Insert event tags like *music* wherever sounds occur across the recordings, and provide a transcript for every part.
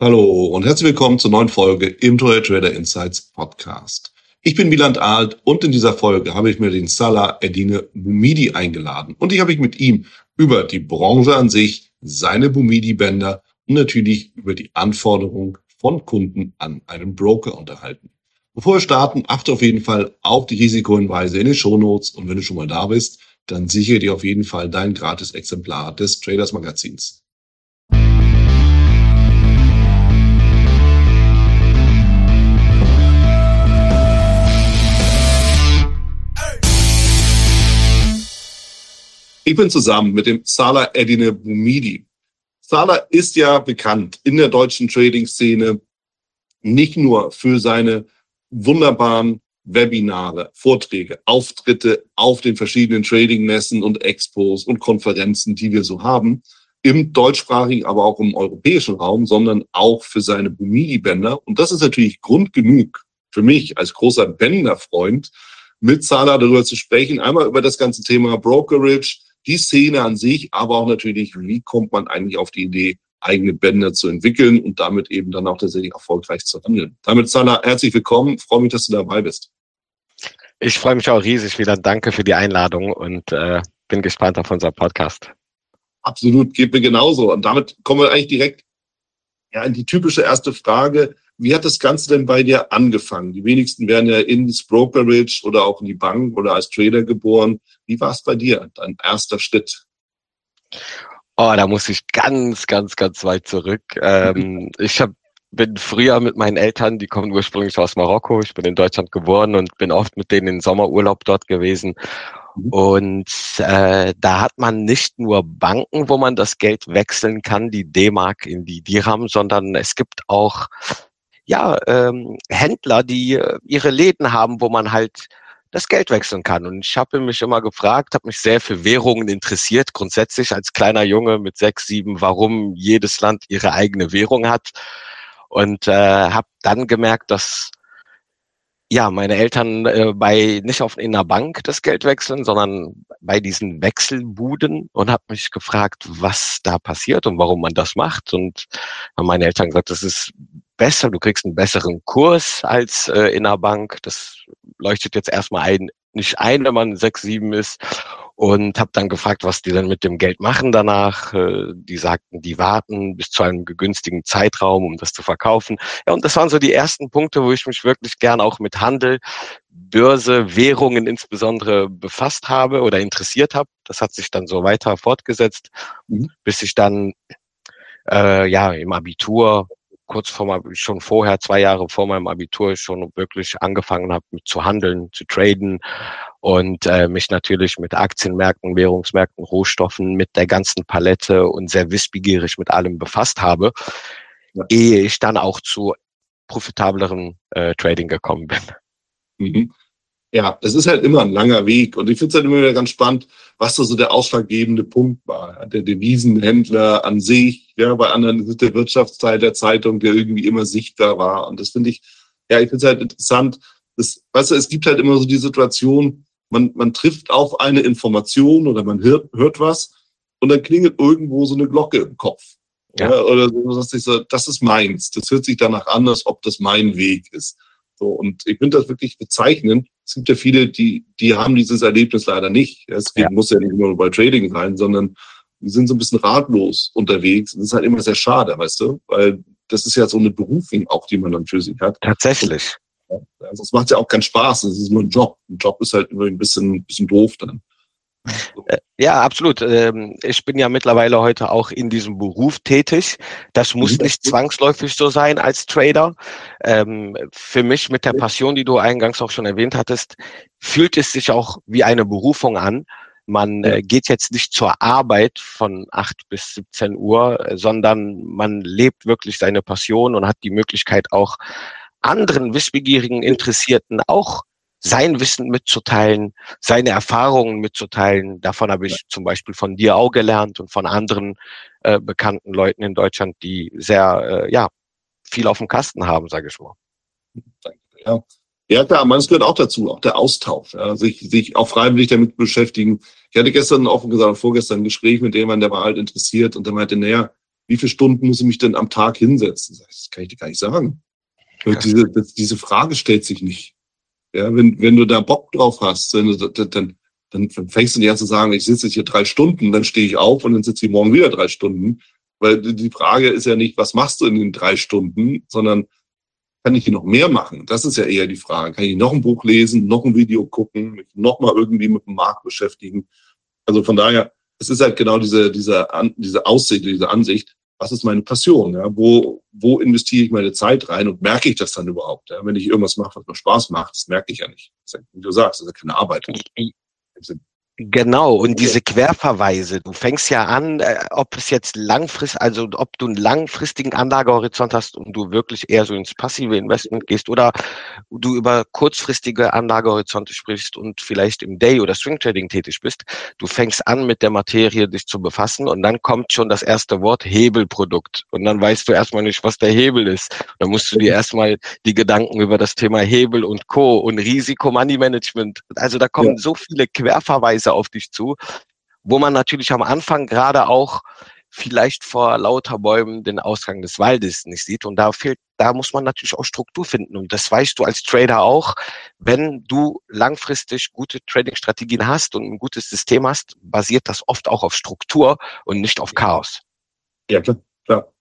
Hallo und herzlich willkommen zur neuen Folge im Trader Insights Podcast. Ich bin Wieland Alt und in dieser Folge habe ich mir den Salah Edine Bumidi eingeladen und ich habe mich mit ihm über die Branche an sich, seine Bumidi-Bänder und natürlich über die Anforderungen von Kunden an einen Broker unterhalten. Bevor wir starten, achte auf jeden Fall auf die Risikohinweise in den Shownotes und wenn du schon mal da bist, dann sichere dir auf jeden Fall dein gratis Exemplar des Traders Magazins. Ich bin zusammen mit dem Salah Edine Bumidi. Salah ist ja bekannt in der deutschen Trading-Szene nicht nur für seine wunderbaren Webinare, Vorträge, Auftritte auf den verschiedenen Trading-Messen und Expos und Konferenzen, die wir so haben, im deutschsprachigen, aber auch im europäischen Raum, sondern auch für seine Bumidi-Bänder. Und das ist natürlich Grund genug für mich als großer Bänderfreund, mit Salah darüber zu sprechen. Einmal über das ganze Thema Brokerage, die Szene an sich, aber auch natürlich, wie kommt man eigentlich auf die Idee, eigene Bänder zu entwickeln und damit eben dann auch tatsächlich erfolgreich zu handeln. Damit, Sana, herzlich willkommen. Ich freue mich, dass du dabei bist. Ich freue mich auch riesig wieder. Danke für die Einladung und äh, bin gespannt auf unser Podcast. Absolut, geht mir genauso. Und damit kommen wir eigentlich direkt ja, in die typische erste Frage. Wie hat das Ganze denn bei dir angefangen? Die wenigsten werden ja ins Brokerage oder auch in die Bank oder als Trader geboren. Wie war es bei dir, dein erster Schritt? Oh, da muss ich ganz, ganz, ganz weit zurück. Ähm, *laughs* ich hab, bin früher mit meinen Eltern, die kommen ursprünglich aus Marokko. Ich bin in Deutschland geboren und bin oft mit denen in Sommerurlaub dort gewesen. Mhm. Und äh, da hat man nicht nur Banken, wo man das Geld wechseln kann, die D-Mark in die Dirham, sondern es gibt auch ja, ähm, Händler, die äh, ihre Läden haben, wo man halt das Geld wechseln kann. Und ich habe mich immer gefragt, habe mich sehr für Währungen interessiert, grundsätzlich als kleiner Junge mit sechs, sieben, warum jedes Land ihre eigene Währung hat. Und äh, habe dann gemerkt, dass ja, meine Eltern äh, bei nicht auf in einer Bank das Geld wechseln, sondern bei diesen Wechselbuden und habe mich gefragt, was da passiert und warum man das macht. Und haben meine Eltern gesagt, das ist besser, du kriegst einen besseren Kurs als äh, in einer Bank. Das leuchtet jetzt erstmal ein, nicht ein, wenn man sechs, sieben ist und habe dann gefragt, was die denn mit dem Geld machen danach. Äh, die sagten, die warten bis zu einem begünstigen Zeitraum, um das zu verkaufen. Ja, und das waren so die ersten Punkte, wo ich mich wirklich gern auch mit Handel, Börse, Währungen insbesondere befasst habe oder interessiert habe. Das hat sich dann so weiter fortgesetzt, mhm. bis ich dann äh, ja im Abitur kurz vor schon vorher, zwei Jahre vor meinem Abitur, schon wirklich angefangen habe zu handeln, zu traden und äh, mich natürlich mit Aktienmärkten, Währungsmärkten, Rohstoffen, mit der ganzen Palette und sehr wissbegierig mit allem befasst habe, ja. ehe ich dann auch zu profitableren äh, Trading gekommen bin. Mhm ja, es ist halt immer ein langer Weg. Und ich finde es halt immer wieder ganz spannend, was da so der ausschlaggebende Punkt war. Der Devisenhändler an sich, ja, bei anderen ist es der Wirtschaftsteil der Zeitung, der irgendwie immer sichtbar war. Und das finde ich, ja, ich finde es halt interessant. Das, weißt du, es gibt halt immer so die Situation, man, man trifft auf eine Information oder man hört, hört was und dann klingelt irgendwo so eine Glocke im Kopf. Ja. oder so, das ist meins. Das hört sich danach an, als ob das mein Weg ist. So, und ich finde das wirklich bezeichnend. Es gibt ja viele, die, die haben dieses Erlebnis leider nicht. Es ja. muss ja nicht nur bei Trading sein, sondern die sind so ein bisschen ratlos unterwegs. Und das ist halt immer sehr schade, weißt du? Weil das ist ja so eine Berufung auch, die man dann für sich hat. Tatsächlich. Ja, also es macht ja auch keinen Spaß. Es ist nur ein Job. Ein Job ist halt immer ein bisschen, ein bisschen doof dann. Äh, ja, absolut. Ähm, ich bin ja mittlerweile heute auch in diesem Beruf tätig. Das muss mhm. nicht zwangsläufig so sein als Trader. Ähm, für mich mit der Passion, die du eingangs auch schon erwähnt hattest, fühlt es sich auch wie eine Berufung an. Man äh, geht jetzt nicht zur Arbeit von 8 bis 17 Uhr, sondern man lebt wirklich seine Passion und hat die Möglichkeit auch anderen wissbegierigen Interessierten auch sein Wissen mitzuteilen, seine Erfahrungen mitzuteilen. Davon habe ich zum Beispiel von dir auch gelernt und von anderen äh, bekannten Leuten in Deutschland, die sehr, äh, ja, viel auf dem Kasten haben, sage ich mal. Ja. Ja, klar, man, es gehört auch dazu, auch der Austausch, ja, sich, sich auch freiwillig damit beschäftigen. Ich hatte gestern offen gesagt, vorgestern ein Gespräch mit jemandem, der war halt interessiert und der meinte, naja, wie viele Stunden muss ich mich denn am Tag hinsetzen? Das kann ich dir gar nicht sagen. Diese, diese Frage stellt sich nicht. Ja, wenn, wenn du da Bock drauf hast, dann, dann, dann fängst du nicht an zu sagen, ich sitze hier drei Stunden, dann stehe ich auf und dann sitze ich morgen wieder drei Stunden. Weil die Frage ist ja nicht, was machst du in den drei Stunden, sondern kann ich hier noch mehr machen? Das ist ja eher die Frage. Kann ich noch ein Buch lesen, noch ein Video gucken, mich noch mal irgendwie mit dem Markt beschäftigen? Also von daher, es ist halt genau diese, diese, diese Aussicht, diese Ansicht. Was ist meine Passion? Ja? Wo, wo investiere ich meine Zeit rein und merke ich das dann überhaupt? Ja? Wenn ich irgendwas mache, was mir Spaß macht, das merke ich ja nicht. Ist, wie du sagst, das ist ja keine Arbeit. Genau, und diese Querverweise, du fängst ja an, äh, ob es jetzt langfristig, also ob du einen langfristigen Anlagehorizont hast und du wirklich eher so ins passive Investment gehst oder du über kurzfristige Anlagehorizonte sprichst und vielleicht im Day- oder Swing-Trading tätig bist. Du fängst an, mit der Materie dich zu befassen und dann kommt schon das erste Wort Hebelprodukt. Und dann weißt du erstmal nicht, was der Hebel ist. Dann musst du dir erstmal die Gedanken über das Thema Hebel und Co. und Risiko-Money-Management. Also da kommen ja. so viele Querverweise Ereignisse auf dich zu, wo man natürlich am Anfang gerade auch vielleicht vor lauter Bäumen den Ausgang des Waldes nicht sieht. Und da fehlt, da muss man natürlich auch Struktur finden. Und das weißt du als Trader auch. Wenn du langfristig gute Trading-Strategien hast und ein gutes System hast, basiert das oft auch auf Struktur und nicht auf Chaos. Ja, klar, klar.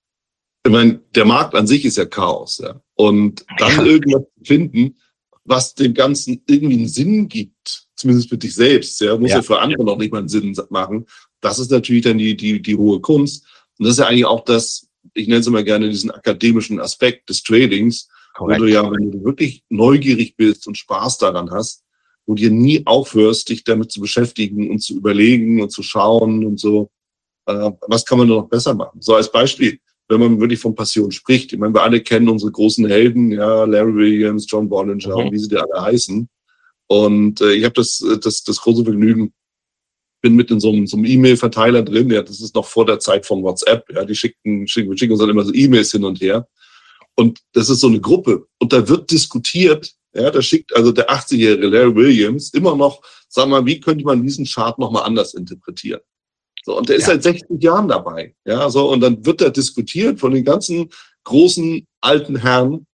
Ich meine, der Markt an sich ist ja Chaos, ja. Und dann ja. irgendwas finden, was dem Ganzen irgendwie einen Sinn gibt, zumindest für dich selbst, ja, muss ja, ja für andere noch nicht mal einen Sinn machen. Das ist natürlich dann die, die, die hohe Kunst. Und das ist ja eigentlich auch das, ich nenne es immer gerne diesen akademischen Aspekt des Tradings, Korrekt. wo du ja, wenn du wirklich neugierig bist und Spaß daran hast, wo dir nie aufhörst, dich damit zu beschäftigen und zu überlegen und zu schauen und so, äh, was kann man noch besser machen? So als Beispiel, wenn man wirklich von Passion spricht. Ich meine, wir alle kennen unsere großen Helden, ja, Larry Williams, John Bollinger mhm. wie sie die alle heißen. Und äh, ich habe das, das, das große Vergnügen, bin mit in so einem, so einem E-Mail-Verteiler drin, ja, das ist noch vor der Zeit von WhatsApp, ja, die schicken, schicken, schicken uns dann immer so E-Mails hin und her. Und das ist so eine Gruppe. Und da wird diskutiert, ja, da schickt also der 80-jährige Larry Williams immer noch, sag mal, wie könnte man diesen Chart nochmal anders interpretieren? So, und der ist ja. seit 60 Jahren dabei. Ja, so, und dann wird da diskutiert von den ganzen großen alten Herren,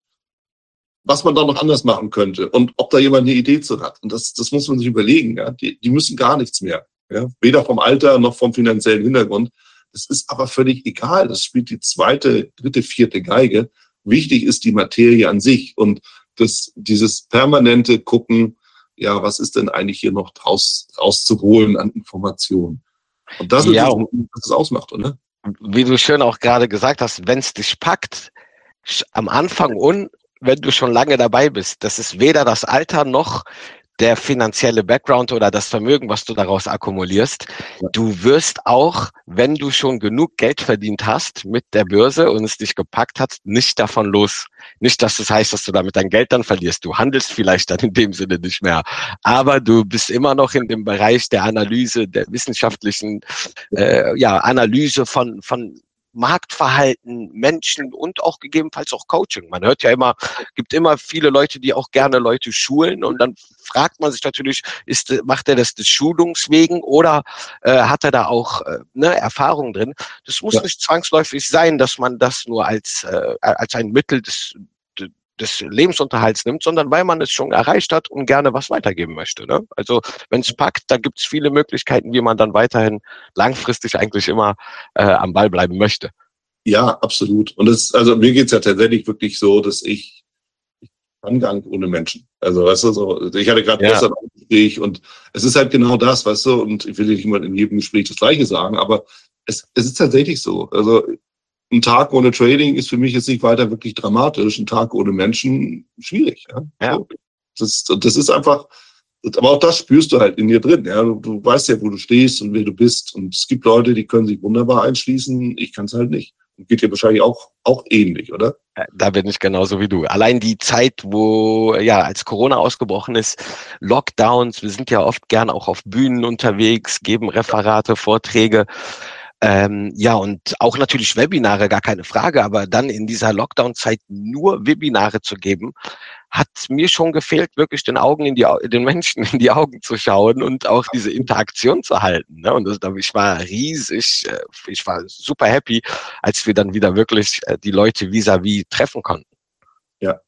was man da noch anders machen könnte und ob da jemand eine Idee zu hat. Und das, das muss man sich überlegen. Ja? Die, die müssen gar nichts mehr. Ja? Weder vom Alter noch vom finanziellen Hintergrund. Das ist aber völlig egal. Das spielt die zweite, dritte, vierte Geige. Wichtig ist die Materie an sich und das, dieses permanente Gucken, ja, was ist denn eigentlich hier noch draus, rauszuholen an Informationen? Und das ist, ja, was es ausmacht, oder? Wie du schön auch gerade gesagt hast, wenn es dich packt, am Anfang und wenn du schon lange dabei bist, das ist weder das Alter noch der finanzielle Background oder das Vermögen, was du daraus akkumulierst. Du wirst auch, wenn du schon genug Geld verdient hast mit der Börse und es dich gepackt hat, nicht davon los. Nicht, dass das heißt, dass du damit dein Geld dann verlierst. Du handelst vielleicht dann in dem Sinne nicht mehr. Aber du bist immer noch in dem Bereich der Analyse, der wissenschaftlichen äh, ja, Analyse von, von Marktverhalten, Menschen und auch gegebenenfalls auch Coaching. Man hört ja immer, gibt immer viele Leute, die auch gerne Leute schulen und dann fragt man sich natürlich, ist, macht er das des Schulungswegen oder äh, hat er da auch äh, ne, Erfahrung drin? Das muss ja. nicht zwangsläufig sein, dass man das nur als, äh, als ein Mittel des des Lebensunterhalts nimmt, sondern weil man es schon erreicht hat und gerne was weitergeben möchte. Ne? Also wenn es packt, da gibt es viele Möglichkeiten, wie man dann weiterhin langfristig eigentlich immer äh, am Ball bleiben möchte. Ja, absolut. Und das, also mir geht's ja tatsächlich wirklich so, dass ich, ich kann gar nicht ohne Menschen. Also weißt du, so, ich hatte gerade ja. gestern ein Gespräch und es ist halt genau das, weißt du, und ich will nicht immer in jedem Gespräch das Gleiche sagen, aber es, es ist tatsächlich so. Also ein Tag ohne Trading ist für mich jetzt nicht weiter wirklich dramatisch. Ein Tag ohne Menschen schwierig. Ja. ja. Das, das ist einfach, aber auch das spürst du halt in dir drin. Ja. Du, du weißt ja, wo du stehst und wer du bist. Und es gibt Leute, die können sich wunderbar einschließen. Ich kann es halt nicht. Geht dir wahrscheinlich auch, auch ähnlich, oder? Da bin ich genauso wie du. Allein die Zeit, wo, ja, als Corona ausgebrochen ist, Lockdowns, wir sind ja oft gern auch auf Bühnen unterwegs, geben Referate, Vorträge Ähm, ja, und auch natürlich Webinare, gar keine Frage, aber dann in dieser Lockdown-Zeit nur Webinare zu geben, hat mir schon gefehlt, wirklich den Augen in die den Menschen *laughs* in die Augen zu schauen und auch diese Interaktion zu halten. Ne? Und das, ich war riesig, äh, ich war super happy, als wir dann wieder wirklich äh, die Leute vis-à-vis -vis treffen konnten. Ja,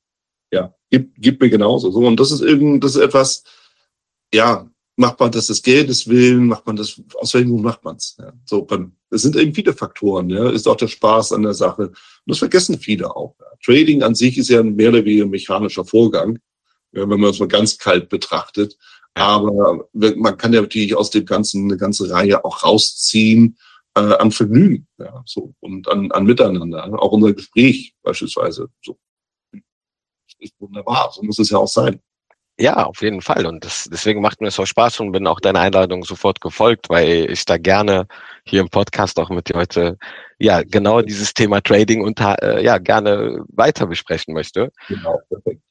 ja, gibt, gibt mir genauso. So, und das ist irgend, das ist etwas, ja, macht man das des Geldes willen, macht man das, aus welchem Grund macht man es? Ja, so, es sind eben viele Faktoren, ja, ist auch der Spaß an der Sache. Und das vergessen viele auch. Ja. Trading an sich ist ja ein mehr oder weniger mechanischer Vorgang, ja, wenn man es mal ganz kalt betrachtet. Aber man kann ja natürlich aus dem Ganzen eine ganze Reihe auch rausziehen äh, an Vergnügen, ja, so und an, an Miteinander. Auch unser Gespräch beispielsweise. So. Ist wunderbar, so muss es ja auch sein. Ja, auf jeden Fall. Und das, deswegen macht mir es so Spaß und bin auch deiner Einladung sofort gefolgt, weil ich da gerne hier im Podcast auch mit dir heute ja genau dieses Thema Trading und äh, ja gerne weiter besprechen möchte. Genau, perfekt.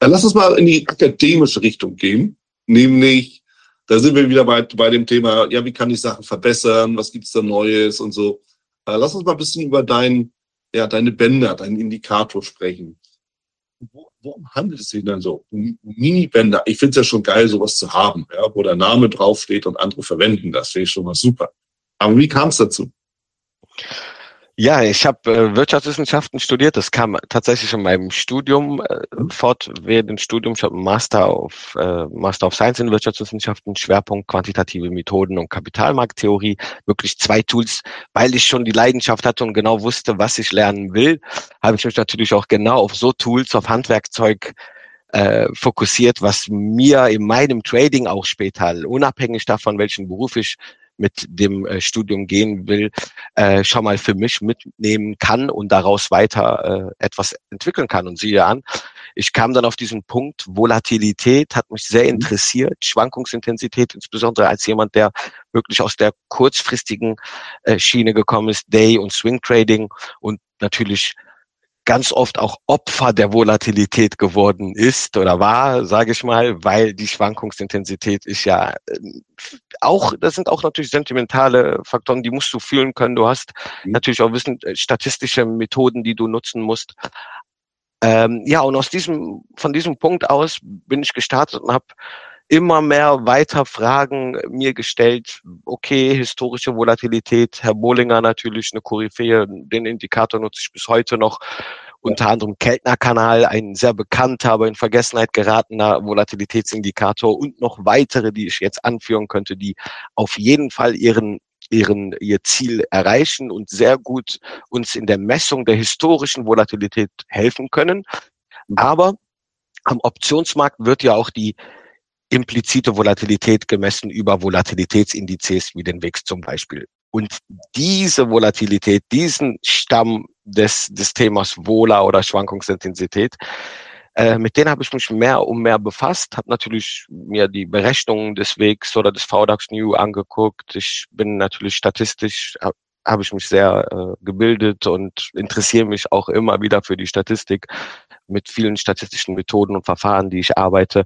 Dann lass uns mal in die akademische Richtung gehen, nämlich da sind wir wieder bei, bei dem Thema, ja, wie kann ich Sachen verbessern, was gibt's da Neues und so. Äh, lass uns mal ein bisschen über dein, ja, deine Bänder, deinen Indikator sprechen worum handelt es sich denn so? Mini-Bänder. Ich finde es ja schon geil, sowas zu haben, ja, wo der Name draufsteht und andere verwenden das. Finde ich schon mal super. Aber wie kam es dazu? Ja, ich habe äh, Wirtschaftswissenschaften studiert. Das kam tatsächlich in meinem Studium äh, mhm. fort während dem Studium. Ich habe einen Master auf äh, Master of Science in Wirtschaftswissenschaften, Schwerpunkt quantitative Methoden und Kapitalmarkttheorie. Wirklich zwei Tools, weil ich schon die Leidenschaft hatte und genau wusste, was ich lernen will, habe ich mich natürlich auch genau auf so Tools, auf Handwerkzeug äh, fokussiert, was mir in meinem Trading auch später, unabhängig davon, welchen Beruf ich mit dem äh, Studium gehen will, äh, schon mal für mich mitnehmen kann und daraus weiter äh, etwas entwickeln kann. Und siehe an, ich kam dann auf diesen Punkt, Volatilität hat mich sehr mhm. interessiert, Schwankungsintensität, insbesondere als jemand, der wirklich aus der kurzfristigen äh, Schiene gekommen ist, Day- und Swing-Trading und natürlich ganz oft auch Opfer der Volatilität geworden ist oder war, sage ich mal, weil die Schwankungsintensität ist ja ähm, auch, das sind auch natürlich sentimentale Faktoren, die musst du fühlen können. Du hast mhm. natürlich auch wissen, äh, statistische Methoden, die du nutzen musst. Ähm, ja, und aus diesem, von diesem Punkt aus bin ich gestartet und habe immer mehr weiter Fragen mir gestellt. Okay, historische Volatilität, Herr Bollinger natürlich eine Koryphäe, den Indikator nutze ich bis heute noch. Unter anderem Keltner-Kanal, ein sehr bekannter, aber in Vergessenheit geratener Volatilitätsindikator und noch weitere, die ich jetzt anführen könnte, die auf jeden Fall ihren ihren, ihr Ziel erreichen und sehr gut uns in der Messung der historischen Volatilität helfen können. Mhm. Aber am Optionsmarkt wird ja auch die implizite Volatilität gemessen über Volatilitätsindizes wie den WIX zum Beispiel. Und diese Volatilität, diesen Stamm des, des Themas Vola oder Schwankungsintensität, äh, mit denen habe ich mich mehr und mehr befasst, habe natürlich mir die Berechnungen des WIX oder des VDAX New angeguckt. Ich bin natürlich statistisch, habe hab ich mich sehr äh, gebildet und interessiere mich auch immer wieder für die Statistik mit vielen statistischen Methoden und Verfahren, die ich arbeite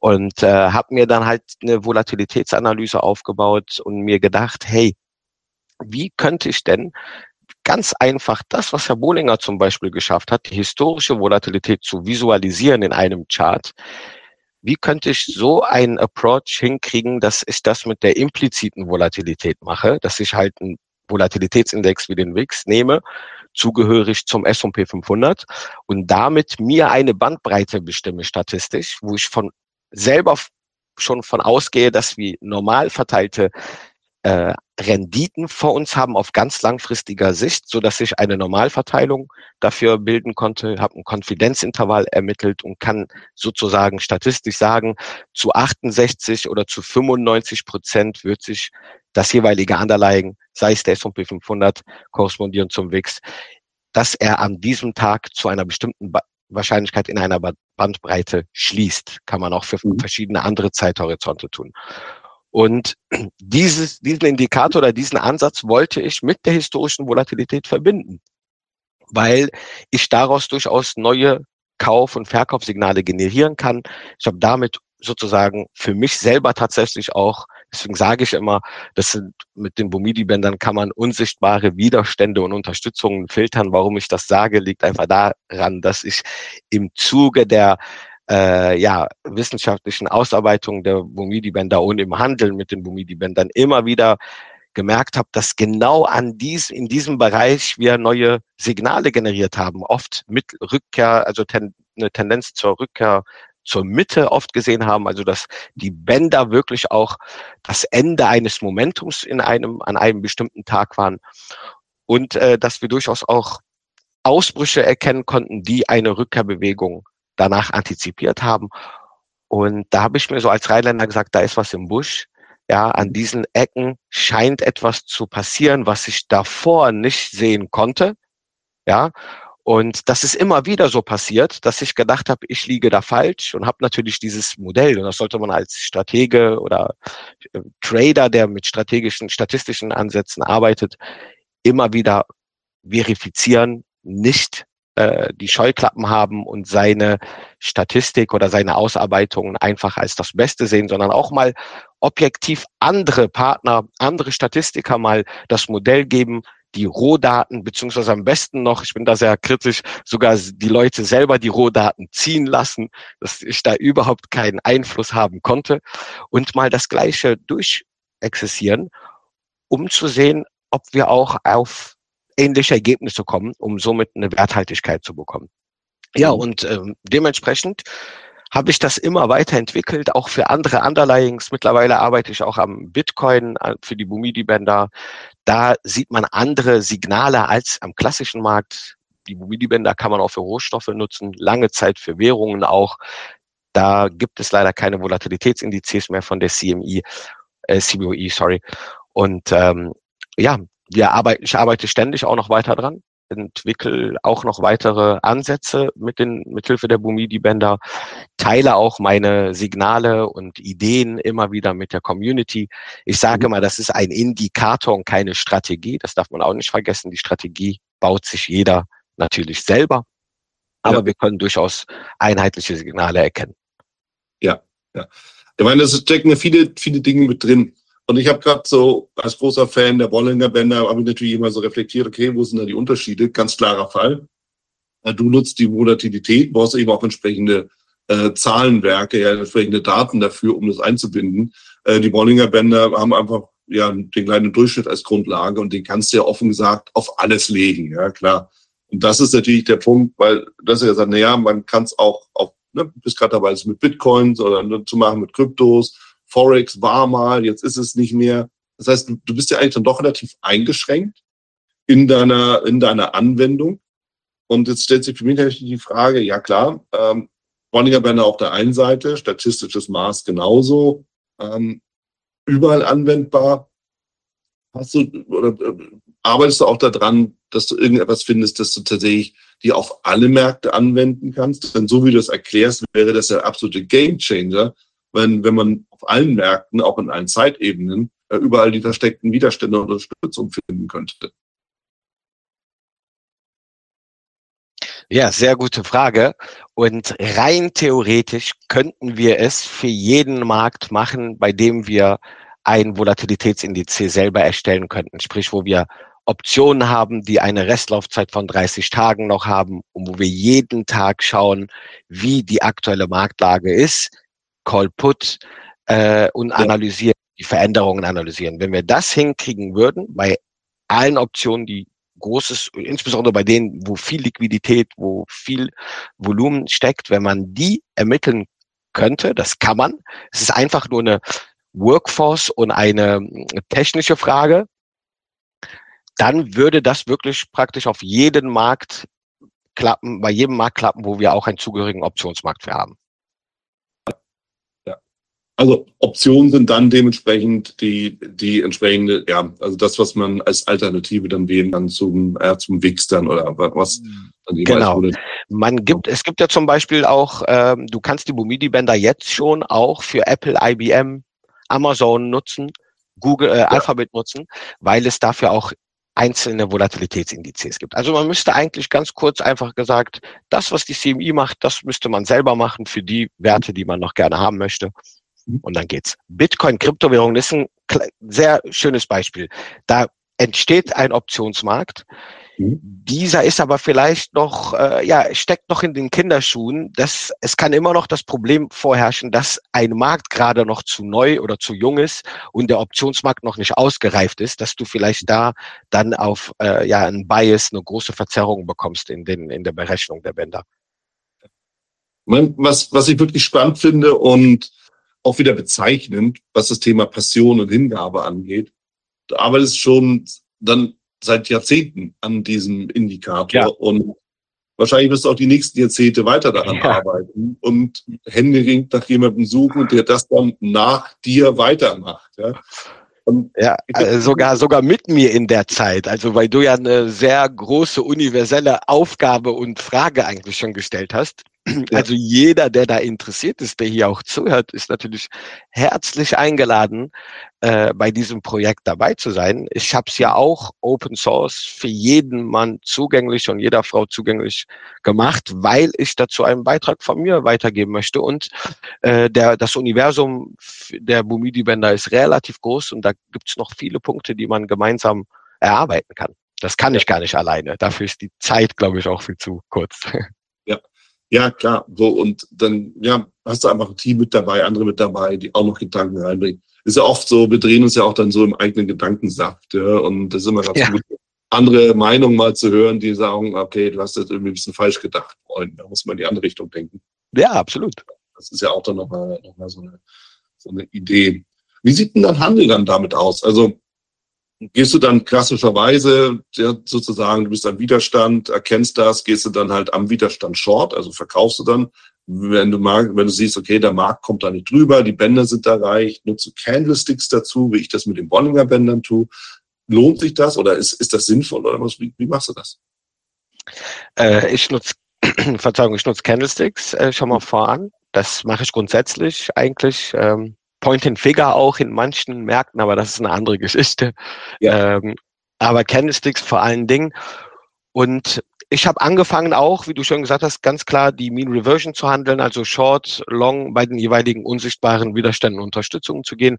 und äh, habe mir dann halt eine Volatilitätsanalyse aufgebaut und mir gedacht, hey, wie könnte ich denn ganz einfach das, was Herr Bollinger zum Beispiel geschafft hat, die historische Volatilität zu visualisieren in einem Chart, wie könnte ich so einen Approach hinkriegen, dass ich das mit der impliziten Volatilität mache, dass ich halt einen Volatilitätsindex wie den WIX nehme, zugehörig zum S&P 500 und damit mir eine Bandbreite bestimme statistisch, wo ich von selber schon von ausgehe, dass wir normal verteilte äh, Renditen vor uns haben auf ganz langfristiger Sicht, so dass ich eine Normalverteilung dafür bilden konnte, habe ein Konfidenzintervall ermittelt und kann sozusagen statistisch sagen, zu 68 oder zu 95 Prozent wird sich das jeweilige Underlying, sei es der S&P 500, korrespondierend zum WIX, dass er an diesem Tag zu einer bestimmten Wahrscheinlichkeit in einer Bandbreite schließt. Kann man auch für mhm. verschiedene andere Zeithorizonte tun. Und *clears throat* dieses, diesen Indikator oder diesen Ansatz wollte ich mit der historischen Volatilität verbinden, weil ich daraus durchaus neue Kauf- und Verkaufssignale generieren kann. Ich habe damit sozusagen für mich selber tatsächlich auch Deswegen sage ich immer, das sind, mit den Bumidi-Bändern kann man unsichtbare Widerstände und Unterstützungen filtern. Warum ich das sage, liegt einfach daran, dass ich im Zuge der äh, ja, wissenschaftlichen Ausarbeitung der Bumidi-Bänder und im Handeln mit den Bumidi-Bändern immer wieder gemerkt habe, dass genau an dies, in diesem Bereich wir neue Signale generiert haben, oft mit Rückkehr, also ten, eine Tendenz zur Rückkehr zur Mitte oft gesehen haben, also dass die Bänder wirklich auch das Ende eines Momentums in einem, an einem bestimmten Tag waren und äh, dass wir durchaus auch Ausbrüche erkennen konnten, die eine Rückkehrbewegung danach antizipiert haben. Und da habe ich mir so als Rheinländer gesagt, da ist was im Busch. Ja, an diesen Ecken scheint etwas zu passieren, was ich davor nicht sehen konnte. Ja, und das ist immer wieder so passiert, dass ich gedacht habe, ich liege da falsch und habe natürlich dieses Modell, und das sollte man als Stratege oder äh, Trader, der mit strategischen, statistischen Ansätzen arbeitet, immer wieder verifizieren, nicht äh, die Scheuklappen haben und seine Statistik oder seine Ausarbeitungen einfach als das Beste sehen, sondern auch mal objektiv andere Partner, andere Statistiker mal das Modell geben, die Rohdaten, beziehungsweise am besten noch, ich bin da sehr kritisch, sogar die Leute selber die Rohdaten ziehen lassen, dass ich da überhaupt keinen Einfluss haben konnte und mal das Gleiche durchexerzieren, um zu sehen, ob wir auch auf ähnliche Ergebnisse kommen, um somit eine Werthaltigkeit zu bekommen. Ja, mhm. und ähm, dementsprechend habe ich das immer weiterentwickelt, auch für andere Underlyings. Mittlerweile arbeite ich auch am Bitcoin äh, für die Bumidi-Bänder. Da sieht man andere Signale als am klassischen Markt. Die Bumidi-Bänder kann man auch für Rohstoffe nutzen, lange Zeit für Währungen auch. Da gibt es leider keine Volatilitätsindizes mehr von der CMI, äh, CBOE, sorry. Und ähm, ja, wir arbeiten, ich arbeite ständig auch noch weiter dran, entwickle auch noch weitere Ansätze mit den, mithilfe der Bumidi-Bänder, teile auch meine Signale und Ideen immer wieder mit der Community. Ich sage mal, das ist ein Indikator und keine Strategie. Das darf man auch nicht vergessen. Die Strategie baut sich jeder natürlich selber. Aber ja. wir können durchaus einheitliche Signale erkennen. Ja, ja. Ich meine, es stecken viele, viele Dinge mit drin. Und ich habe gerade so als großer Fan der Bollinger Bänder, habe ich natürlich immer so reflektiert, okay, wo sind da die Unterschiede? Ganz klarer Fall. Äh, du nutzt die Volatilität, brauchst eben auch entsprechende äh, Zahlenwerke, ja, entsprechende Daten dafür, um das einzubinden. Äh, die Bollinger Bänder haben einfach ja den kleinen Durchschnitt als Grundlage und den kannst du ja offen gesagt auf alles legen, ja klar. Und das ist natürlich der Punkt, weil das ja sagt, naja, man kann es auch auf, ne, bist gerade dabei, es mit Bitcoins oder ne, zu machen mit Kryptos Forex war mal, jetzt ist es nicht mehr. Das heißt, du, bist ja eigentlich dann doch relativ eingeschränkt in deiner, in deiner Anwendung. Und jetzt stellt sich für mich natürlich die Frage, ja klar, ähm, Bollinger-Bänder auf der einen Seite, statistisches Maß genauso, ähm, überall anwendbar. Hast du oder äh, arbeitest du auch daran, dass du irgendetwas findest, dass du tatsächlich die auf alle Märkte anwenden kannst? Denn so wie du es erklärst, wäre das ja absolute Gamechanger, wenn, wenn man auf allen Märkten, auch in allen Zeitebenen, äh, überall die versteckten Widerstände und Unterstützung finden könnte? Ja, sehr gute Frage. Und rein theoretisch könnten wir es für jeden Markt machen, bei dem wir ein Volatilitätsindiz selber erstellen könnten. Sprich, wo wir Optionen haben, die eine Restlaufzeit von 30 Tagen noch haben und wo wir jeden Tag schauen, wie die aktuelle Marktlage ist, Call Put äh, und analysieren, die Veränderungen analysieren. Wenn wir das hinkriegen würden, bei allen Optionen, die großes, insbesondere bei denen, wo viel Liquidität, wo viel Volumen steckt, wenn man die ermitteln könnte, das kann man. Es ist einfach nur eine Workforce und eine technische Frage. Dann würde das wirklich praktisch auf jeden Markt klappen, bei jedem Markt klappen, wo wir auch einen zugehörigen Optionsmarkt für haben. Also Optionen sind dann dementsprechend die, die entsprechende, ja, also das, was man als Alternative dann wählen kann zum, äh, zum Wix dann oder was. Genau. Man gibt, es gibt ja zum Beispiel auch, ähm, du kannst die Bumidi-Bänder jetzt schon auch für Apple, IBM, Amazon nutzen, Google, äh, ja. Alphabet nutzen, weil es dafür auch einzelne Volatilitätsindizes gibt. Also man müsste eigentlich ganz kurz einfach gesagt, das, was die CMI macht, das müsste man selber machen für die Werte, die man noch gerne haben möchte. Mhm. Und dann geht's. Bitcoin, Kryptowährung ist ein sehr schönes Beispiel. Da entsteht ein Optionsmarkt. Mhm. Dieser ist aber vielleicht noch, äh, ja, steckt noch in den Kinderschuhen. Das, es kann immer noch das Problem vorherrschen, dass ein Markt gerade noch zu neu oder zu jung ist und der Optionsmarkt noch nicht ausgereift ist, dass du vielleicht da dann auf äh, ja, einen Bias, eine große Verzerrung bekommst in, den, in der Berechnung der Bänder. Was, was ich wirklich spannend finde und auch wieder bezeichnend, was das Thema Passion und Hingabe angeht. Du arbeitest schon dann seit Jahrzehnten an diesem Indikator ja. und wahrscheinlich wirst du auch die nächsten Jahrzehnte weiter daran ja. arbeiten und händeringend nach jemandem suchen, der das dann nach dir weitermacht. Ja. Und ja, also sogar, sogar mit mir in der Zeit. Also, weil du ja eine sehr große universelle Aufgabe und Frage eigentlich schon gestellt hast. Also jeder, der da interessiert ist, der hier auch zuhört, ist natürlich herzlich eingeladen, äh, bei diesem Projekt dabei zu sein. Ich habe es ja auch Open Source für jeden Mann zugänglich und jeder Frau zugänglich gemacht, weil ich dazu einen Beitrag von mir weitergeben möchte. Und äh, der, das Universum der Bumidi-Bänder ist relativ groß und da gibt es noch viele Punkte, die man gemeinsam erarbeiten kann. Das kann ich gar nicht alleine. Dafür ist die Zeit, glaube ich, auch viel zu kurz. *laughs* Ja, klar. So, und dann, ja, hast du einfach ein Team mit dabei, andere mit dabei, die auch noch Gedanken reinbringen. Ist ja oft so, wir drehen uns ja auch dann so im eigenen Gedankensaft, ja, und das ist immer ganz ja. gut, andere Meinungen mal zu hören, die sagen, okay, du hast jetzt irgendwie ein bisschen falsch gedacht, Freund. Da muss man in die andere Richtung denken. Ja, absolut. Das ist ja auch dann nochmal noch mal so, eine, so eine Idee. Wie sieht denn dein Handel dann damit aus? Also, gehst du dann klassischerweise ja, sozusagen, du bist am Widerstand, erkennst das, gehst du dann halt am Widerstand short, also verkaufst du dann, wenn du mag, wenn du siehst, okay, der Markt kommt da nicht drüber, die Bänder sind erreicht, nutzt du Candlesticks dazu, wie ich das mit den Bollinger Bändern tue. Lohnt sich das oder ist, ist das sinnvoll oder was, wie, wie machst du das? Äh, ich nutze, *clears throat* Verzeihung, ich nutze Candlesticks äh, schon mal voran. Das mache ich grundsätzlich eigentlich. Ähm, Point and Figure auch in manchen Märkten, aber das ist eine andere Geschichte. Ja. Ähm, aber Candlesticks vor allen Dingen. Und ich habe angefangen auch, wie du schon gesagt hast, ganz klar die Mean Reversion zu handeln, also Short, Long bei den jeweiligen unsichtbaren Widerständen Unterstützung zu gehen.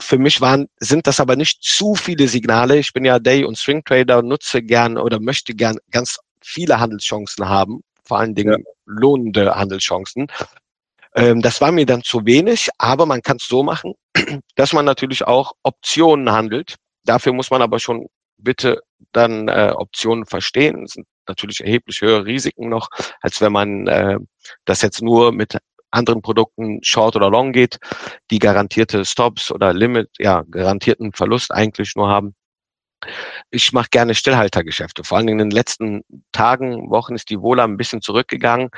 Für mich waren, sind das aber nicht zu viele Signale. Ich bin ja Day- und Swing Trader und nutze gern oder möchte gern ganz viele Handelschancen haben, vor allen Dingen ja. lohnende Handelschancen. Ähm, das war mir dann zu wenig, aber man kann es so machen, *clears throat* dass man natürlich auch Optionen handelt. Dafür muss man aber schon bitte dann äh, Optionen verstehen. Das sind natürlich erheblich höhere Risiken noch, als wenn man äh, das jetzt nur mit anderen Produkten Short oder Long geht, die garantierte Stops oder Limit, ja, garantierten Verlust eigentlich nur haben. Ich mache gerne Stillhaltergeschäfte. Vor Dingen in den letzten Tagen, Wochen ist die Wohler ein bisschen zurückgegangen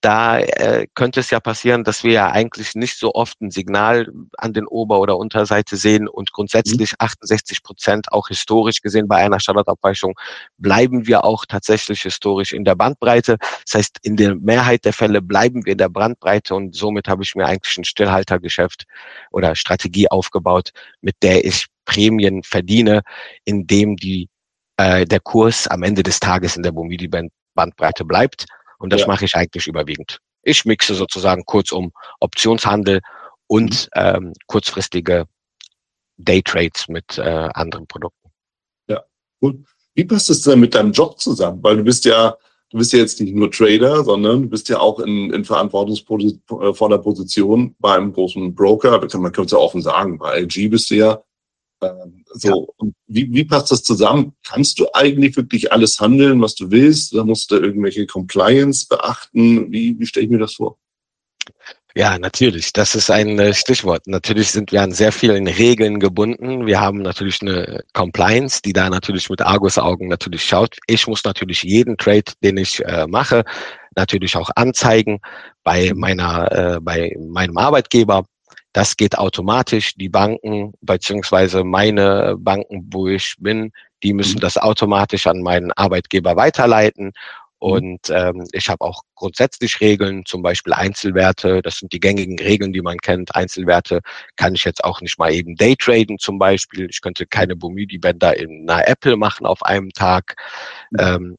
da äh, könnte es ja passieren, dass wir ja eigentlich nicht so oft ein Signal an den Ober- oder Unterseite sehen und grundsätzlich 68 mhm. Prozent auch historisch gesehen bei einer Standardabweichung bleiben wir auch tatsächlich historisch in der Bandbreite. Das heißt, in der Mehrheit der Fälle bleiben wir in der Bandbreite und somit habe ich mir eigentlich ein Stillhaltergeschäft oder Strategie aufgebaut, mit der ich Prämien verdiene, indem die äh, der Kurs am Ende des Tages in der Bomidi-Bandbreite bleibt und das ja. mache ich eigentlich überwiegend. Ich mixe sozusagen kurzum Optionshandel und mhm. ähm, kurzfristige Daytrades mit äh, anderen Produkten. Ja, gut. Wie passt es denn mit deinem Job zusammen? Weil du bist ja, du bist ja jetzt nicht nur Trader, sondern du bist ja auch in, in verantwortungsvoller Position bei einem großen Broker. Man könnte es ja offen sagen, bei LG bist du ja so, ja. und wie, wie passt das zusammen? Kannst du eigentlich wirklich alles handeln, was du willst? Da musst du irgendwelche Compliance beachten? Wie, wie stelle ich mir das vor? Ja, natürlich. Das ist ein äh, Stichwort. Natürlich sind wir an sehr vielen Regeln gebunden. Wir haben natürlich eine Compliance, die da natürlich mit Argus-Augen natürlich schaut. Ich muss natürlich jeden Trade, den ich äh, mache, natürlich auch anzeigen bei meiner, äh, bei meinem Arbeitgeber. Das geht automatisch. Die Banken beziehungsweise meine Banken, wo ich bin, die müssen mhm. das automatisch an meinen Arbeitgeber weiterleiten. Mhm. Und ähm, ich habe auch grundsätzlich Regeln, zum Beispiel Einzelwerte. Das sind die gängigen Regeln, die man kennt. Einzelwerte kann ich jetzt auch nicht mal eben daytraden zum Beispiel. Ich könnte keine Bumidi-Bänder in einer Apple machen auf einem Tag. Mhm. Ähm,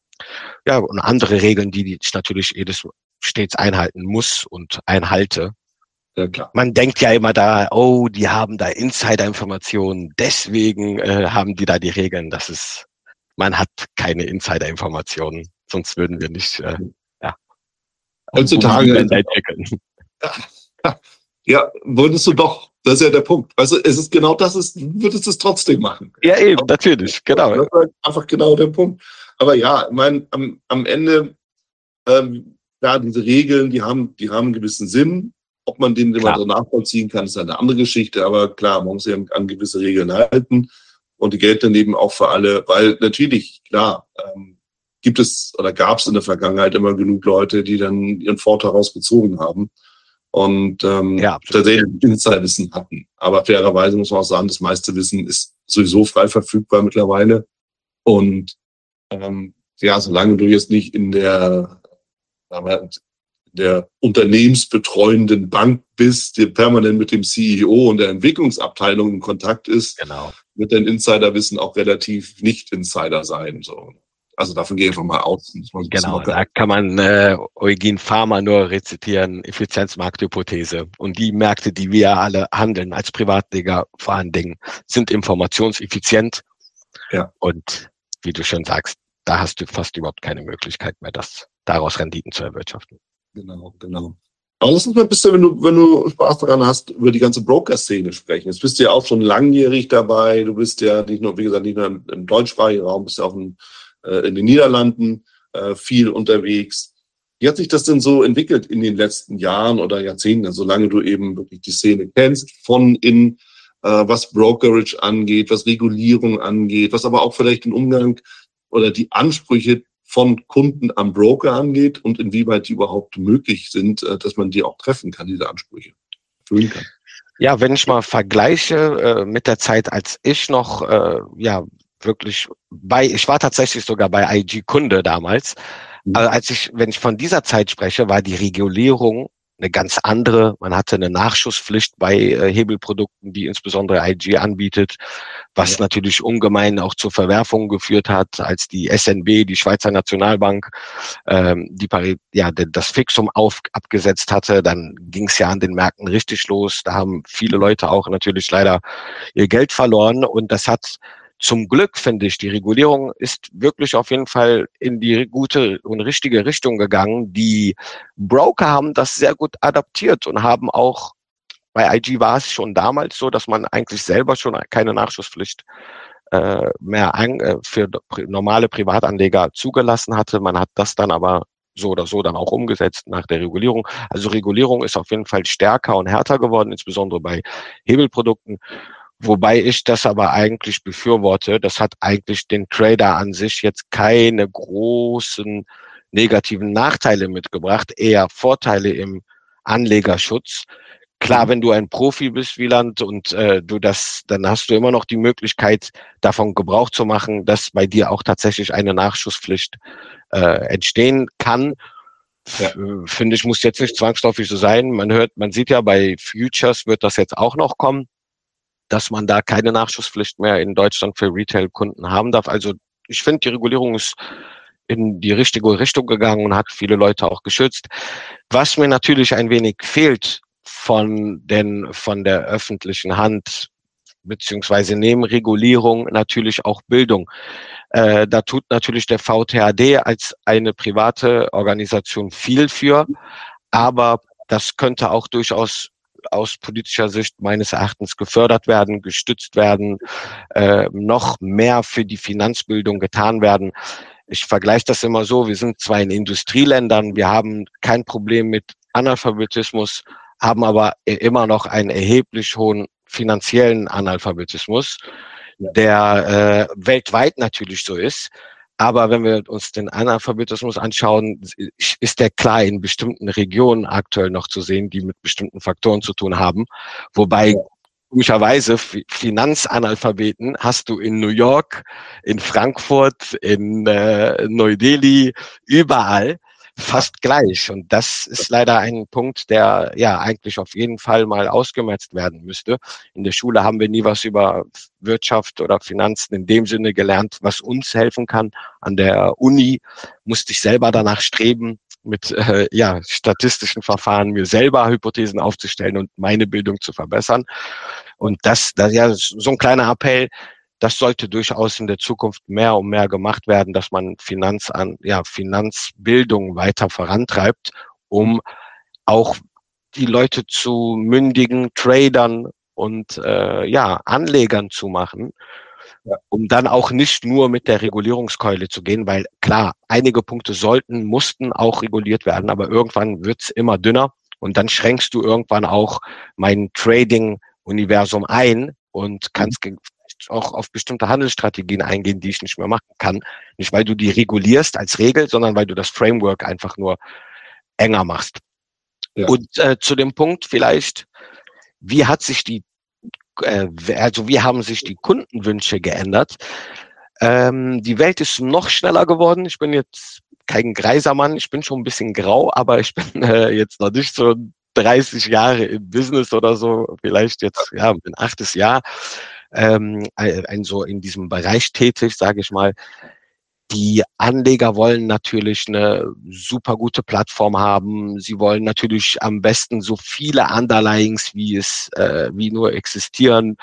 ja, und andere Regeln, die ich natürlich jedes stets einhalten muss und einhalte. Ja, klar. Man denkt ja immer da, oh, die haben da Insider-Informationen, deswegen äh, haben die da die Regeln. Das ist, man hat keine Insider-Informationen, sonst würden wir nicht, äh, ja. Heutzutage entwickeln. Ja, *laughs* ja, würdest du doch. Das ist ja der Punkt. Also es ist genau das, ist, würdest du es trotzdem machen. Ja, eben, natürlich, genau. Das ist halt einfach genau der Punkt. Aber ja, ich meine, am, am Ende, ähm, ja, diese Regeln, die haben, die haben einen gewissen Sinn. Ob man den immer so nachvollziehen kann, ist eine andere Geschichte. Aber klar, man muss sich an, gewisse Regeln halten. Und die gelten eben auch für alle, weil natürlich, klar, ähm, gibt es oder gab es in der Vergangenheit immer genug Leute, die dann ihren Vorteil rausgezogen haben und ähm, ja, tatsächlich Insiderwissen hatten. Aber fairerweise muss man auch sagen, das meiste Wissen ist sowieso frei verfügbar mittlerweile. Und ähm, ja, solange du jetzt nicht in der, der unternehmensbetreuenden Bank bist, die permanent mit dem CEO und der Entwicklungsabteilung in Kontakt ist, genau. wird dein Insiderwissen auch relativ nicht Insider sein. So. Also davon gehe ich einfach mal aus. Genau, da kann man äh, Eugen Pharma nur rezitieren, Effizienzmarkthypothese. Und die Märkte, die wir alle handeln als Privatleger vor allen Dingen, sind informationseffizient. Ja. Und wie du schon sagst, da hast du fast überhaupt keine Möglichkeit mehr, das daraus Renditen zu erwirtschaften. Genau, genau. Aber lass uns mal ein bisschen, wenn du, wenn du Spaß daran hast, über die ganze Broker-Szene sprechen. Jetzt bist du ja auch schon langjährig dabei. Du bist ja nicht nur, wie gesagt, nicht nur im deutschsprachigen Raum, bist ja auch ein äh, in den Niederlanden äh, viel unterwegs. Wie hat sich das denn so entwickelt in den letzten Jahren oder Jahrzehnten, solange du eben wirklich die Szene kennst, von in, äh, was Brokerage angeht, was Regulierung angeht, was aber auch vielleicht den Umgang oder die Ansprüche von Kunden am Broker angeht und inwieweit die überhaupt möglich sind, äh, dass man die auch treffen kann, diese Ansprüche erfüllen kann. Ja, wenn ich mal vergleiche äh, mit der Zeit, als ich noch äh, ja wirklich bei, ich war tatsächlich sogar bei IG Kunde damals. Mhm. Also als ich, wenn ich von dieser Zeit spreche, war die Regulierung eine ganz andere. Man hatte eine Nachschusspflicht bei äh, Hebelprodukten, die insbesondere IG anbietet, was ja. natürlich ungemein auch zur Verwerfung geführt hat, als die SNB, die Schweizer Nationalbank, ähm, die ja das Fixum auf abgesetzt hatte. Dann ging es ja an den Märkten richtig los. Da haben viele Leute auch natürlich leider ihr Geld verloren und das hat zum Glück finde ich, die Regulierung ist wirklich auf jeden Fall in die gute und richtige Richtung gegangen. Die Broker haben das sehr gut adaptiert und haben auch bei IG war es schon damals so, dass man eigentlich selber schon keine Nachschusspflicht äh, mehr an, äh, für normale Privatanleger zugelassen hatte. Man hat das dann aber so oder so dann auch umgesetzt nach der Regulierung. Also Regulierung ist auf jeden Fall stärker und härter geworden, insbesondere bei Hebelprodukten. Wobei ich das aber eigentlich befürworte. Das hat eigentlich den Trader an sich jetzt keine großen negativen Nachteile mitgebracht, eher Vorteile im Anlegerschutz. Klar, mhm. wenn du ein Profi bist, Wieland, und äh, du das, dann hast du immer noch die Möglichkeit, davon Gebrauch zu machen, dass bei dir auch tatsächlich eine Nachschusspflicht äh, entstehen kann. Ja. Finde ich, muss jetzt nicht zwangsläufig so sein. Man hört, man sieht ja bei Futures wird das jetzt auch noch kommen dass man da keine Nachschusspflicht mehr in Deutschland für Retail-Kunden haben darf. Also ich finde, die Regulierung ist in die richtige Richtung gegangen und hat viele Leute auch geschützt. Was mir natürlich ein wenig fehlt von den, von der öffentlichen Hand, beziehungsweise neben Regulierung natürlich auch Bildung. Äh, da tut natürlich der VTHD als eine private Organisation viel für, aber das könnte auch durchaus aus politischer Sicht meines Erachtens gefördert werden, gestützt werden, äh, noch mehr für die Finanzbildung getan werden. Ich vergleiche das immer so, wir sind zwar in Industrieländern, wir haben kein Problem mit Analphabetismus, haben aber immer noch einen erheblich hohen finanziellen Analphabetismus, der äh, weltweit natürlich so ist. Aber wenn wir uns den Analphabetismus anschauen, ist der klar in bestimmten Regionen aktuell noch zu sehen, die mit bestimmten Faktoren zu tun haben. Wobei komischerweise Finanzanalphabeten hast du in New York, in Frankfurt, in äh, Neu-Delhi, überall fast gleich. Und das ist leider ein Punkt, der ja eigentlich auf jeden Fall mal ausgemerzt werden müsste. In der Schule haben wir nie was über Wirtschaft oder Finanzen in dem Sinne gelernt, was uns helfen kann. An der Uni musste ich selber danach streben, mit äh, ja, statistischen Verfahren mir selber Hypothesen aufzustellen und meine Bildung zu verbessern. Und das, das ja so ein kleiner Appell, das sollte durchaus in der Zukunft mehr und mehr gemacht werden, dass man Finanzan, ja, Finanzbildung weiter vorantreibt, um auch die Leute zu mündigen Tradern und äh, ja, Anlegern zu machen, um dann auch nicht nur mit der Regulierungskeule zu gehen, weil klar, einige Punkte sollten, mussten auch reguliert werden, aber irgendwann wird's immer dünner und dann schränkst du irgendwann auch mein Trading-Universum ein und kannst mhm. Auch auf bestimmte Handelsstrategien eingehen, die ich nicht mehr machen kann. Nicht, weil du die regulierst als Regel, sondern weil du das Framework einfach nur enger machst. Ja. Und äh, zu dem Punkt vielleicht, wie hat sich die äh, also wie haben sich die Kundenwünsche geändert? Ähm, die Welt ist noch schneller geworden. Ich bin jetzt kein greiser Mann, ich bin schon ein bisschen grau, aber ich bin *laughs* äh, jetzt noch nicht so 30 Jahre im Business oder so, vielleicht jetzt ja ein achtes Jahr ähm, ein, so in diesem Bereich tätig, sage ich mal. Die Anleger wollen natürlich eine super gute Plattform haben. Sie wollen natürlich am besten so viele Underlyings, wie es äh, wie nur existieren.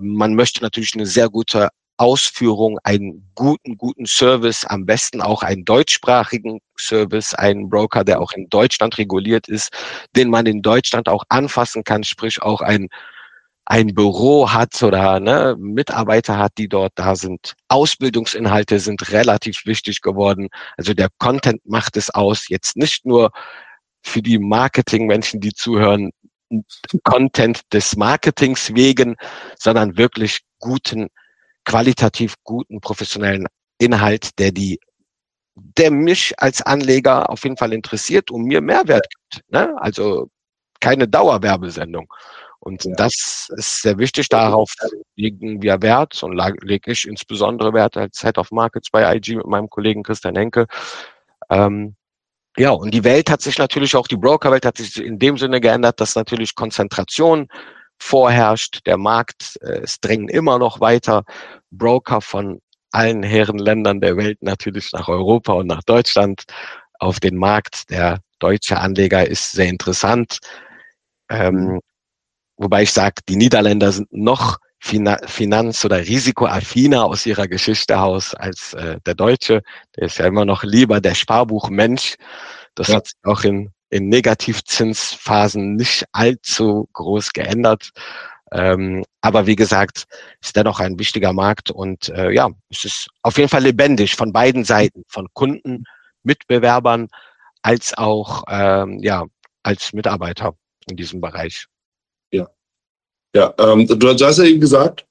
Man möchte natürlich eine sehr gute Ausführung, einen guten, guten Service, am besten auch einen deutschsprachigen Service, einen Broker, der auch in Deutschland reguliert ist, den man in Deutschland auch anfassen kann, sprich auch ein ein Büro hat oder ne, Mitarbeiter hat, die dort da sind. Ausbildungsinhalte sind relativ wichtig geworden. Also der Content macht es aus. Jetzt nicht nur für die Marketingmenschen, die zuhören, Content des Marketings wegen, sondern wirklich guten, qualitativ guten, professionellen Inhalt, der die der mich als Anleger auf jeden Fall interessiert und mir Mehrwert gibt. Ne? Also keine Dauerwerbesendung. Und ja. das ist sehr wichtig. Darauf legen wir Wert und lege ich insbesondere Wert als Head of Markets bei IG mit meinem Kollegen Christian Henke. Ähm, ja, und die Welt hat sich natürlich auch, die Brokerwelt hat sich in dem Sinne geändert, dass natürlich Konzentration vorherrscht. Der Markt, äh, es drängen immer noch weiter Broker von allen Herrenländern der Welt natürlich nach Europa und nach Deutschland auf den Markt. Der deutsche Anleger ist sehr interessant. Ähm, Wobei ich sage, die Niederländer sind noch finanz- oder risikoaffiner aus ihrer Geschichte aus als äh, der Deutsche. Der ist ja immer noch lieber der Sparbuchmensch. Das ja. hat sich auch in, in Negativzinsphasen nicht allzu groß geändert. Ähm, aber wie gesagt, ist dennoch ein wichtiger Markt und äh, ja, es ist auf jeden Fall lebendig von beiden Seiten, von Kunden, Mitbewerbern als auch ähm, ja als Mitarbeiter in diesem Bereich. Ja. Ähm, du hast ja eben gesagt,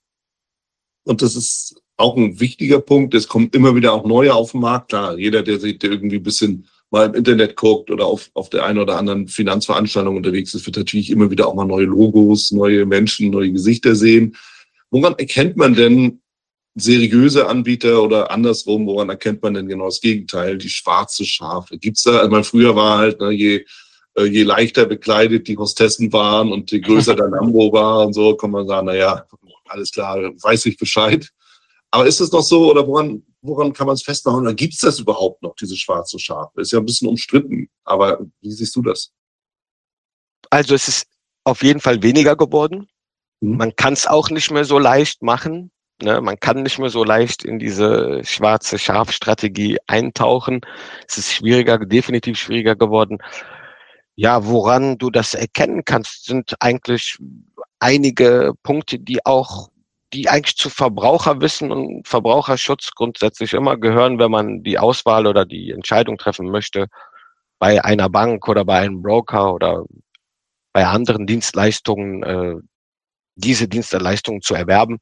und das ist auch ein wichtiger Punkt, es kommen immer wieder auch neue auf den Markt. Klar, jeder, der sich irgendwie ein bisschen mal im Internet guckt oder auf, auf der einen oder anderen Finanzveranstaltung unterwegs ist, wird natürlich immer wieder auch mal neue Logos, neue Menschen, neue Gesichter sehen. Woran erkennt man denn seriöse Anbieter oder andersrum, woran erkennt man denn genau das Gegenteil, die schwarze Schafe? Gibt's da, also mein früher war halt, ne, je je leichter bekleidet die Hostessen waren und je größer der *laughs* Lambo war und so, kann man sagen, na ja, alles klar, weiß ich Bescheid. Aber ist es noch so oder woran, woran kann man es festmachen? Oder gibt es das überhaupt noch, diese schwarze Schafe? Ist ja ein bisschen umstritten, aber wie siehst du das? Also es ist auf jeden Fall weniger geworden. Mhm. Man kann es auch nicht mehr so leicht machen. Ne? Man kann nicht mehr so leicht in diese schwarze Schafstrategie eintauchen. Es ist schwieriger, definitiv schwieriger geworden. Ja, woran du das erkennen kannst, sind eigentlich einige Punkte, die auch, die eigentlich zu Verbraucherwissen und Verbraucherschutz grundsätzlich immer gehören, wenn man die Auswahl oder die Entscheidung treffen möchte bei einer Bank oder bei einem Broker oder bei anderen Dienstleistungen, äh, diese Dienstleistungen zu erwerben.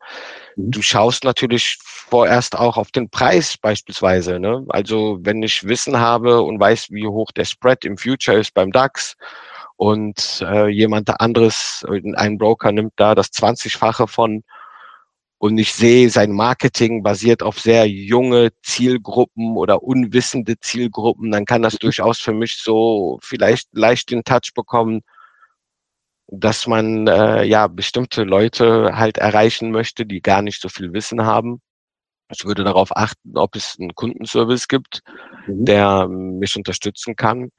Mhm. Du schaust natürlich vorerst auch auf den Preis beispielsweise. Ne? Also wenn ich Wissen habe und weiß, wie hoch der Spread im Future ist beim DAX und äh, jemand anderes, ein Broker nimmt da das 20-fache von und ich sehe, sein Marketing basiert auf sehr junge Zielgruppen oder unwissende Zielgruppen, dann kann das mhm. durchaus für mich so vielleicht leicht den Touch bekommen, dass man äh, ja bestimmte Leute halt erreichen möchte, die gar nicht so viel Wissen haben. Ich würde darauf achten, ob es einen Kundenservice gibt, mhm. der mich unterstützen kann.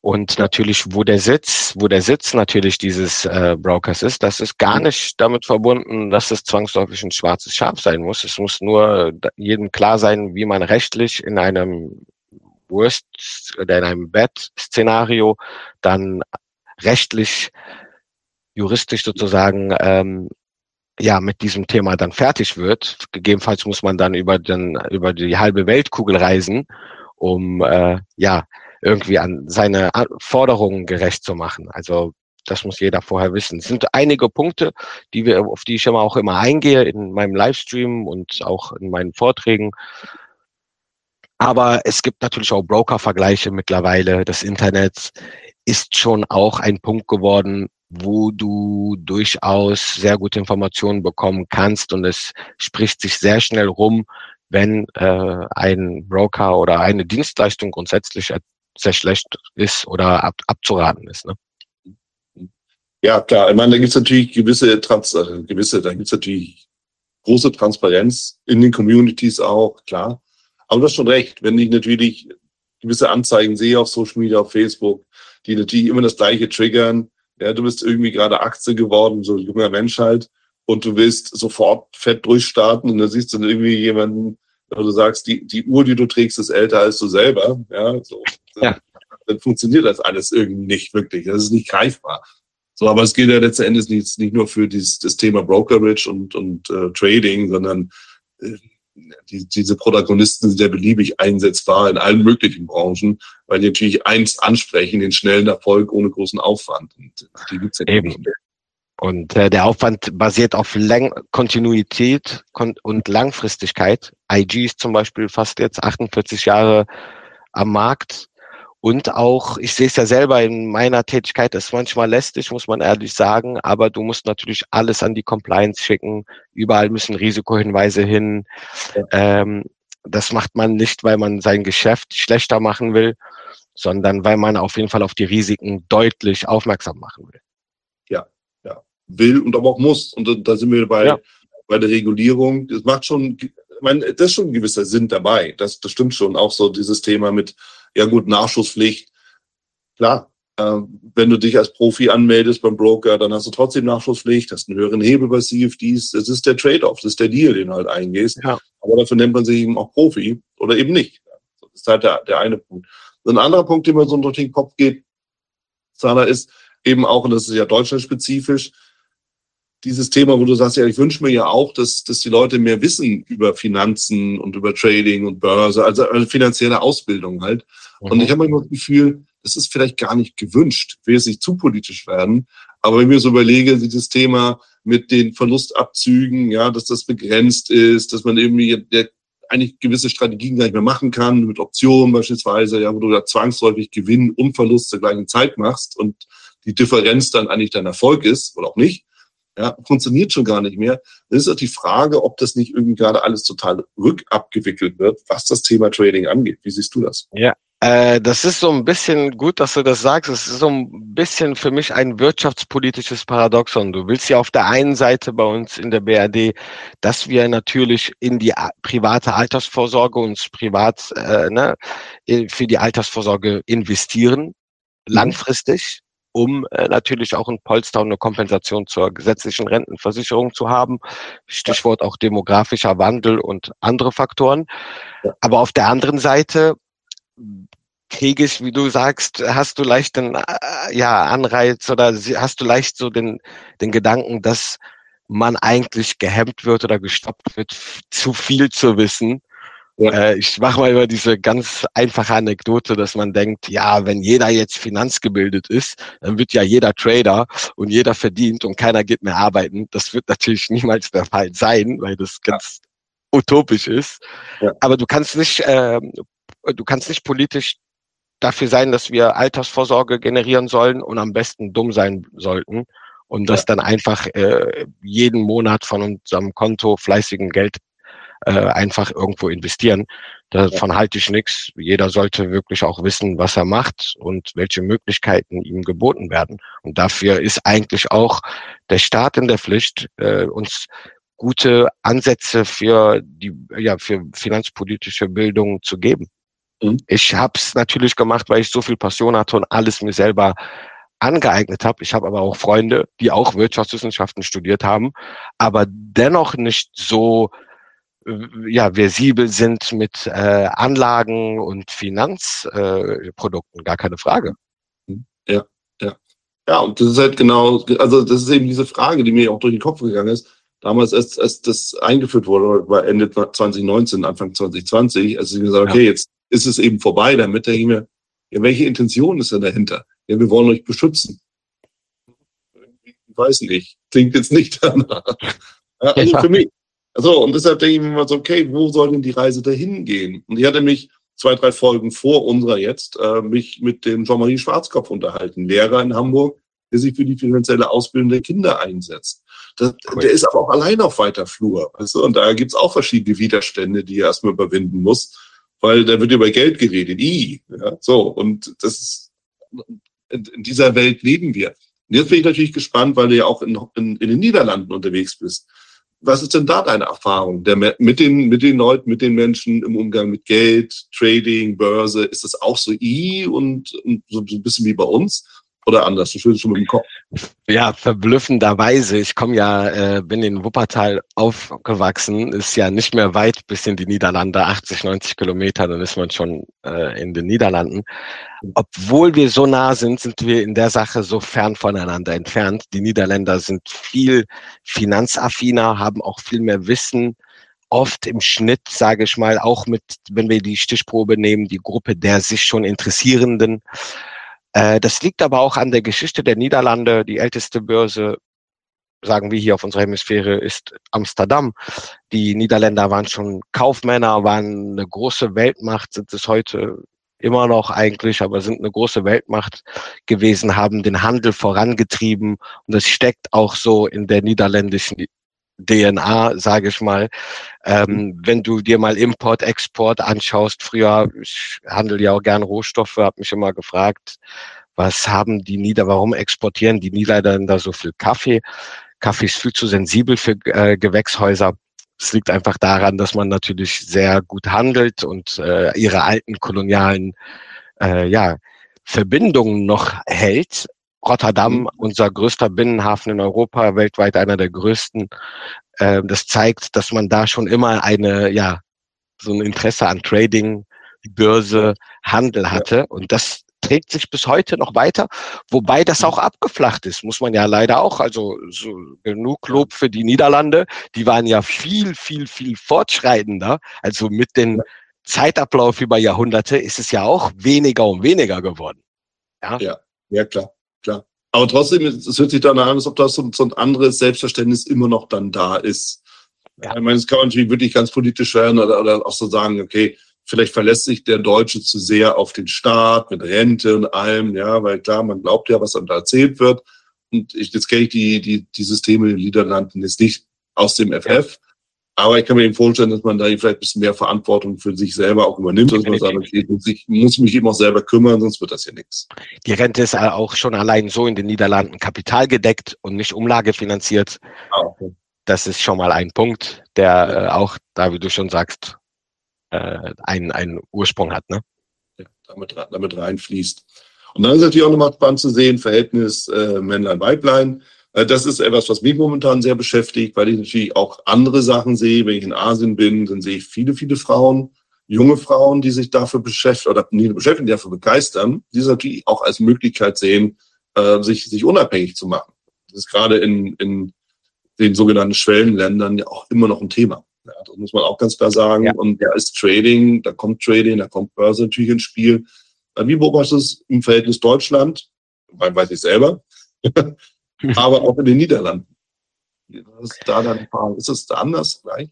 Und natürlich, wo der Sitz, wo der Sitz natürlich dieses äh, Brokers ist, das ist gar nicht damit verbunden, dass es zwangsläufig ein schwarzes Schaf sein muss. Es muss nur jedem klar sein, wie man rechtlich in einem Worst oder in einem Bad-Szenario dann rechtlich, juristisch sozusagen ähm, ja mit diesem Thema dann fertig wird. Gegebenenfalls muss man dann über den über die halbe Weltkugel reisen, um äh, ja irgendwie an seine Forderungen gerecht zu machen. Also das muss jeder vorher wissen. Es sind einige Punkte, die wir, auf die ich immer auch immer eingehe in meinem Livestream und auch in meinen Vorträgen. Aber es gibt natürlich auch Broker-Vergleiche mittlerweile. Das Internet ist schon auch ein Punkt geworden, wo du durchaus sehr gute Informationen bekommen kannst und es spricht sich sehr schnell rum, wenn äh, ein Broker oder eine Dienstleistung grundsätzlich sehr schlecht ist oder ab, abzuraten ist. Ne? Ja, klar. Ich meine, da gibt es natürlich gewisse, Trans äh, gewisse, da gibt es natürlich große Transparenz in den Communities auch, klar. Aber du hast schon recht, wenn ich natürlich gewisse Anzeigen sehe auf Social Media, auf Facebook, die natürlich immer das gleiche triggern, ja, du bist irgendwie gerade Aktie geworden, so ein junger Mensch halt, und du willst sofort fett durchstarten und dann siehst du irgendwie jemanden, wo du sagst, die, die Uhr, die du trägst, ist älter als du selber, ja, so. Ja. Dann funktioniert das alles irgendwie nicht wirklich. Das ist nicht greifbar. So, aber es geht ja letzten Endes nicht, nicht nur für dieses, das Thema Brokerage und, und äh, Trading, sondern äh, die, diese Protagonisten sind ja beliebig einsetzbar in allen möglichen Branchen, weil die natürlich eins ansprechen, den schnellen Erfolg ohne großen Aufwand. Und die gibt's ja Eben. Nicht. Und äh, der Aufwand basiert auf Lang Kontinuität kon und Langfristigkeit. IG ist zum Beispiel fast jetzt 48 Jahre am Markt. Und auch, ich sehe es ja selber in meiner Tätigkeit, ist manchmal lästig, muss man ehrlich sagen, aber du musst natürlich alles an die Compliance schicken. Überall müssen Risikohinweise hin. Ähm, das macht man nicht, weil man sein Geschäft schlechter machen will, sondern weil man auf jeden Fall auf die Risiken deutlich aufmerksam machen will. Ja, ja. Will und aber auch muss. Und da sind wir bei, ja. bei der Regulierung. Das macht schon, ich meine, das ist schon ein gewisser Sinn dabei. Das, das stimmt schon. Auch so dieses Thema mit, ja gut, Nachschusspflicht. Klar, äh, wenn du dich als Profi anmeldest beim Broker, dann hast du trotzdem Nachschusspflicht, hast einen höheren Hebel bei CFDs. Das ist der Trade-off, das ist der Deal, den du halt eingehst. Ja. Aber dafür nennt man sich eben auch Profi oder eben nicht. Das ist halt der, der eine Punkt. ein anderer Punkt, der mir so durch den Kopf geht, Sana, ist eben auch, und das ist ja deutschlandspezifisch, dieses Thema, wo du sagst, ja, ich wünsche mir ja auch, dass, dass die Leute mehr wissen über Finanzen und über Trading und Börse, also, also finanzielle Ausbildung halt. Mhm. Und ich habe immer das Gefühl, das ist vielleicht gar nicht gewünscht, will jetzt nicht zu politisch werden, aber wenn ich mir so überlege, dieses Thema mit den Verlustabzügen, ja, dass das begrenzt ist, dass man irgendwie der, eigentlich gewisse Strategien gar nicht mehr machen kann, mit Optionen beispielsweise, ja, wo du da zwangsläufig Gewinn und Verlust zur gleichen Zeit machst und die Differenz dann eigentlich dein Erfolg ist oder auch nicht ja, funktioniert schon gar nicht mehr. Das ist auch die Frage, ob das nicht irgendwie gerade alles total rückabgewickelt wird, was das Thema Trading angeht. Wie siehst du das? Ja, äh, das ist so ein bisschen gut, dass du das sagst. Es ist so ein bisschen für mich ein wirtschaftspolitisches Paradoxon. Du willst ja auf der einen Seite bei uns in der BRD, dass wir natürlich in die private Altersvorsorge uns privat äh, ne, für die Altersvorsorge investieren, mhm. langfristig um äh, natürlich auch ein Polster und eine Kompensation zur gesetzlichen Rentenversicherung zu haben. Stichwort auch demografischer Wandel und andere Faktoren. Aber auf der anderen Seite kriege ich, wie du sagst, hast du leicht den äh, ja, Anreiz oder hast du leicht so den, den Gedanken, dass man eigentlich gehemmt wird oder gestoppt wird, zu viel zu wissen ja. Äh, ich mache mal über diese ganz einfache Anekdote, dass man denkt, ja, wenn jeder jetzt finanzgebildet ist, dann wird ja jeder Trader und jeder verdient und keiner geht mehr arbeiten. Das wird natürlich *laughs* niemals der Fall sein, weil das ganz ja. utopisch ist. Ja. Aber du kannst nicht, äh, du kannst nicht politisch dafür sein, dass wir Altersvorsorge generieren sollen und am besten dumm sein sollten und das dann einfach äh, jeden Monat von unserem Konto fleißigen Geld äh, einfach irgendwo investieren. Davon halte ich nichts. Jeder sollte wirklich auch wissen, was er macht und welche Möglichkeiten ihm geboten werden. Und dafür ist eigentlich auch der Staat in der Pflicht, äh, uns gute Ansätze für die ja für finanzpolitische Bildung zu geben. Mhm. Ich habe es natürlich gemacht, weil ich so viel Passion hatte und alles mir selber angeeignet habe. Ich habe aber auch Freunde, die auch Wirtschaftswissenschaften studiert haben, aber dennoch nicht so ja, versibel sind mit äh, Anlagen und Finanzprodukten, äh, gar keine Frage. Ja, ja. Ja, und das ist halt genau, also das ist eben diese Frage, die mir auch durch den Kopf gegangen ist. Damals, als, als das eingeführt wurde, war Ende 2019, Anfang 2020, als ich gesagt okay, ja. jetzt ist es eben vorbei damit, denke ich mir, ja, welche Intention ist denn dahinter? Ja, wir wollen euch beschützen. Ich weiß nicht. Klingt jetzt nicht danach. Ja, also ja. für mich. Also, und deshalb denke ich mir mal so, okay, wo soll denn die Reise dahin gehen? Und ich hatte mich zwei, drei Folgen vor unserer jetzt, äh, mich mit dem Jean-Marie Schwarzkopf unterhalten, Lehrer in Hamburg, der sich für die finanzielle Ausbildung der Kinder einsetzt. Das. Der ist aber auch allein auf weiter Flur. Weißt du? Und da gibt's auch verschiedene Widerstände, die er erstmal überwinden muss, weil da wird über Geld geredet. I, ja, so. Und das ist, in, in dieser Welt leben wir. Und jetzt bin ich natürlich gespannt, weil du ja auch in, in, in den Niederlanden unterwegs bist. Was ist denn da deine Erfahrung der, mit, den, mit den Leuten, mit den Menschen im Umgang mit Geld, Trading, Börse? Ist das auch so I und, und so ein bisschen wie bei uns? Oder anders? Du schüttelst schon mit dem Kopf. Ja, verblüffenderweise. Ich komme ja, äh, bin in Wuppertal aufgewachsen, ist ja nicht mehr weit bis in die Niederlande, 80, 90 Kilometer, dann ist man schon äh, in den Niederlanden. Obwohl wir so nah sind, sind wir in der Sache so fern voneinander entfernt. Die Niederländer sind viel finanzaffiner, haben auch viel mehr Wissen oft im Schnitt, sage ich mal, auch mit, wenn wir die Stichprobe nehmen, die Gruppe der sich schon Interessierenden das liegt aber auch an der Geschichte der Niederlande. Die älteste Börse, sagen wir hier auf unserer Hemisphäre, ist Amsterdam. Die Niederländer waren schon Kaufmänner, waren eine große Weltmacht, sind es heute immer noch eigentlich, aber sind eine große Weltmacht gewesen, haben den Handel vorangetrieben und das steckt auch so in der niederländischen DNA, sage ich mal. Ähm, mhm. wenn du dir mal Import, Export anschaust, früher, ich handle ja auch gern Rohstoffe, habe mich immer gefragt, was haben die Nieder, warum exportieren die Niederländer so viel Kaffee? Kaffee ist viel zu sensibel für äh, Gewächshäuser. Es liegt einfach daran, dass man natürlich sehr gut handelt und äh, ihre alten kolonialen äh, ja, Verbindungen noch hält. Rotterdam, mhm. unser größter Binnenhafen in Europa, weltweit einer der größten. Äh, das zeigt, dass man da schon immer eine, ja, so ein Interesse an Trading, Börse, Handel hatte. Und das trägt sich bis heute noch weiter, wobei das auch abgeflacht ist, muss man ja leider auch. Also so genug Lob für die Niederlande, die waren ja viel, viel, viel fortschreitender. Also mit dem Zeitablauf über Jahrhunderte ist es ja auch weniger und weniger geworden. Ja, ja, ja klar klar. Aber trotzdem, es hört sich dann an, als ob das so, so ein anderes Selbstverständnis immer noch dann da ist. Ja. Ich meine, es kann man natürlich wirklich ganz politisch werden oder, oder auch so sagen, okay, vielleicht verlässt sich der Deutsche zu sehr auf den Staat mit Rente und allem, ja, weil klar, man glaubt ja, was dann da erzählt wird. Und ich, jetzt kenne ich die, die, die Systeme in den Niederlanden jetzt nicht aus dem FF. Ja. Aber ich kann mir eben vorstellen, dass man da vielleicht ein bisschen mehr Verantwortung für sich selber auch übernimmt, dass man sagt, okay, ich muss mich eben auch selber kümmern, sonst wird das ja nichts. Die Rente ist auch schon allein so in den Niederlanden kapitalgedeckt und nicht umlagefinanziert. Ah, okay. Das ist schon mal ein Punkt, der äh, auch, da wie du schon sagst, äh, einen, einen Ursprung hat. Ne? Ja, damit, damit reinfließt. Und dann ist natürlich auch nochmal spannend zu sehen, Verhältnis äh, Männlein-Weiblein. Äh, das ist etwas, was mich momentan sehr beschäftigt, weil ich natürlich auch andere Sachen sehe. Wenn ich in Asien bin, dann sehe ich viele, viele Frauen, junge Frauen, die sich dafür beschäftigen oder nicht beschäftigen, die dafür begeistern, die es natürlich auch als Möglichkeit sehen, äh, sich, sich unabhängig zu machen. Das ist gerade in, in den sogenannten Schwellenländern ja auch immer noch ein Thema. Ja, das muss man auch ganz klar sagen. Ja. Und da ist Trading, da kommt Trading, da kommt Börse natürlich ins Spiel. Äh, wie beobachtest du es im Verhältnis Deutschland? Weil weiß ich selber. *laughs* *laughs* aber auch in den Niederlanden. Ist da Erfahrung? Ist es da anders gleich?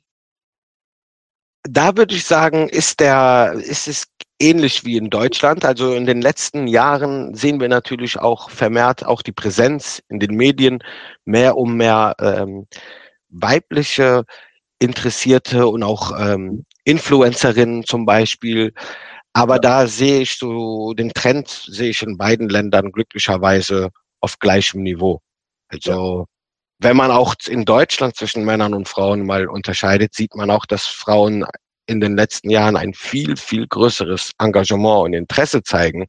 Da würde ich sagen, ist der, ist es ähnlich wie in Deutschland. Also in den letzten Jahren sehen wir natürlich auch vermehrt auch die Präsenz in den Medien mehr um mehr ähm, weibliche Interessierte und auch ähm, Influencerinnen zum Beispiel. Aber da sehe ich so den Trend, sehe ich in beiden Ländern glücklicherweise auf gleichem Niveau. Also wenn man auch in Deutschland zwischen Männern und Frauen mal unterscheidet, sieht man auch, dass Frauen in den letzten Jahren ein viel, viel größeres Engagement und Interesse zeigen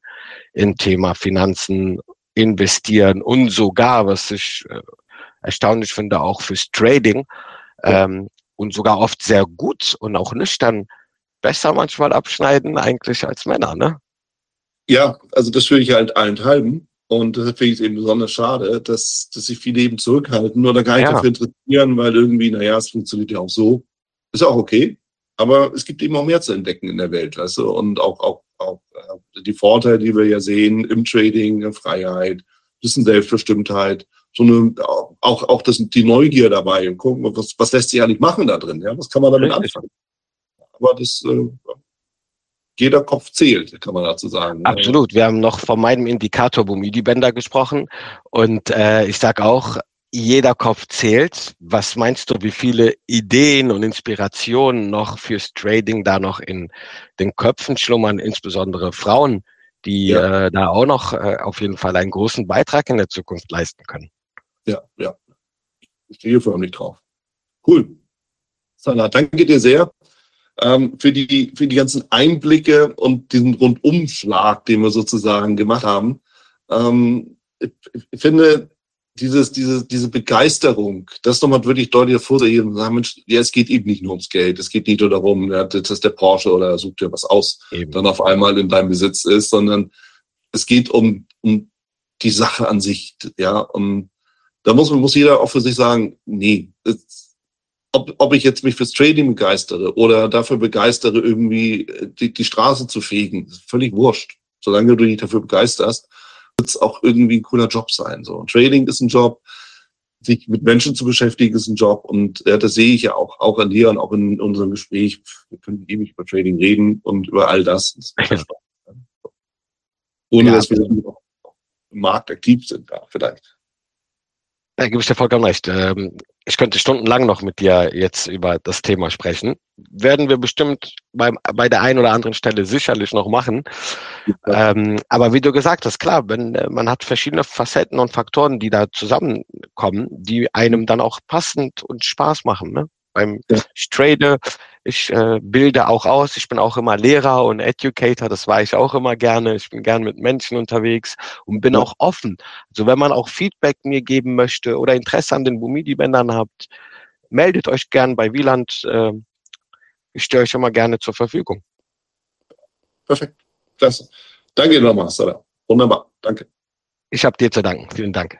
im Thema Finanzen, investieren und sogar, was ich äh, erstaunlich finde, auch fürs Trading ähm, und sogar oft sehr gut und auch nüchtern besser manchmal abschneiden eigentlich als Männer, ne? Ja, also das würde ich halt allenthalben. Und deshalb finde ich es eben besonders schade, dass, dass sich viele eben zurückhalten oder gar nicht ja. dafür interessieren, weil irgendwie, naja, es funktioniert ja auch so. Ist auch okay. Aber es gibt eben auch mehr zu entdecken in der Welt, weißt du? Und auch, auch, auch äh, die Vorteile, die wir ja sehen im Trading, Freiheit, bisschen Selbstbestimmtheit, so eine, auch, auch das, die Neugier dabei und gucken, was, was lässt sich eigentlich machen da drin, ja? Was kann man damit anfangen? Aber das, äh, jeder Kopf zählt, kann man dazu sagen. Absolut. Wir haben noch von meinem Indikator Bumidi-Bänder gesprochen und äh, ich sage auch, jeder Kopf zählt. Was meinst du, wie viele Ideen und Inspirationen noch fürs Trading da noch in den Köpfen schlummern, insbesondere Frauen, die ja. äh, da auch noch äh, auf jeden Fall einen großen Beitrag in der Zukunft leisten können? Ja, ja. Ich stehe förmlich drauf. Cool. Sana, danke dir sehr ähm, für, die, für die ganzen Einblicke und diesen Rundumschlag, den wir sozusagen gemacht haben. Ähm, ich, ich finde, dieses, diese, diese Begeisterung, das nochmal wirklich deutlich hervorzuheben und sagen, Mensch, ja, es geht eben nicht nur ums Geld, es geht nicht nur darum, ja, dass der Porsche oder sucht dir was aus, eben. dann auf einmal in deinem Besitz ist, sondern es geht um, um die Sache an sich, ja, und da muss muss jeder auch für sich sagen, nee, es, ob, ob ich jetzt mich fürs Trading begeistere oder dafür begeistere, irgendwie äh, die, die Straße zu fegen, ist völlig wurscht. Solange du dich dafür begeisterst, wird es auch irgendwie ein cooler Job sein. So, Trading ist ein Job, sich mit Menschen zu beschäftigen ist ein Job und ja, das sehe ich ja auch, auch an dir und auch in unserem Gespräch. Wir können ewig über Trading reden und über all das. das *laughs* Ohne ja, dass wir im Markt aktiv sind, ja, vielleicht. Da gebe ich dir vollkommen recht. Ähm, ich könnte stundenlang noch mit dir jetzt über das Thema sprechen. Werden wir bestimmt beim, bei der einen oder anderen Stelle sicherlich noch machen. Ja. Ähm, aber wie du gesagt hast, klar, wenn äh, man hat verschiedene Facetten und Faktoren, die da zusammenkommen, die einem dann auch passend und Spaß machen. Ne? Beim ich trade, ich äh, bilde auch aus, ich bin auch immer Lehrer und Educator, das war ich auch immer gerne. Ich bin gern mit Menschen unterwegs und bin auch offen. Also wenn man auch Feedback mir geben möchte oder Interesse an den Bumidi-Bändern habt, meldet euch gern bei Wieland. Äh, ich stehe euch immer gerne zur Verfügung. Perfekt. Klasse. Danke nochmal, Sarah. Wunderbar. Danke. Ich habe dir zu danken. Vielen Dank.